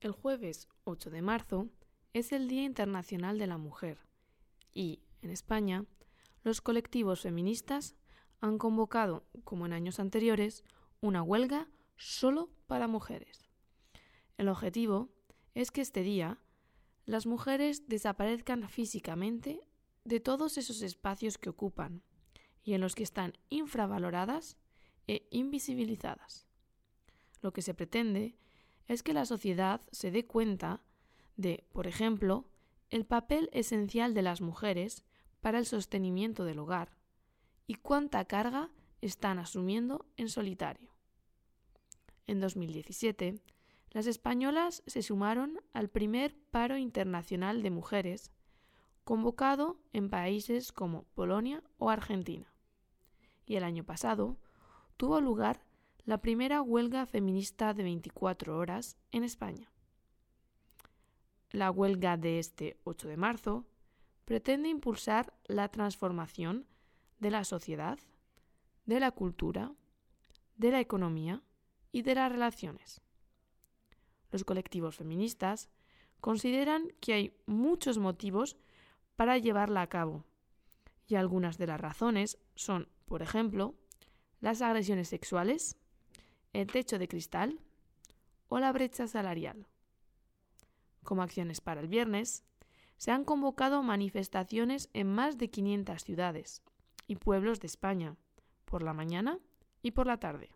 El jueves 8 de marzo es el Día Internacional de la Mujer y, en España, los colectivos feministas han convocado, como en años anteriores, una huelga solo para mujeres. El objetivo es que este día las mujeres desaparezcan físicamente de todos esos espacios que ocupan y en los que están infravaloradas e invisibilizadas. Lo que se pretende es que la sociedad se dé cuenta de, por ejemplo, el papel esencial de las mujeres para el sostenimiento del hogar y cuánta carga están asumiendo en solitario. En 2017, las españolas se sumaron al primer paro internacional de mujeres, convocado en países como Polonia o Argentina. Y el año pasado tuvo lugar la primera huelga feminista de 24 horas en España. La huelga de este 8 de marzo pretende impulsar la transformación de la sociedad, de la cultura, de la economía y de las relaciones. Los colectivos feministas consideran que hay muchos motivos para llevarla a cabo, y algunas de las razones son, por ejemplo, las agresiones sexuales, el techo de cristal o la brecha salarial. Como acciones para el viernes, se han convocado manifestaciones en más de 500 ciudades y pueblos de España, por la mañana y por la tarde.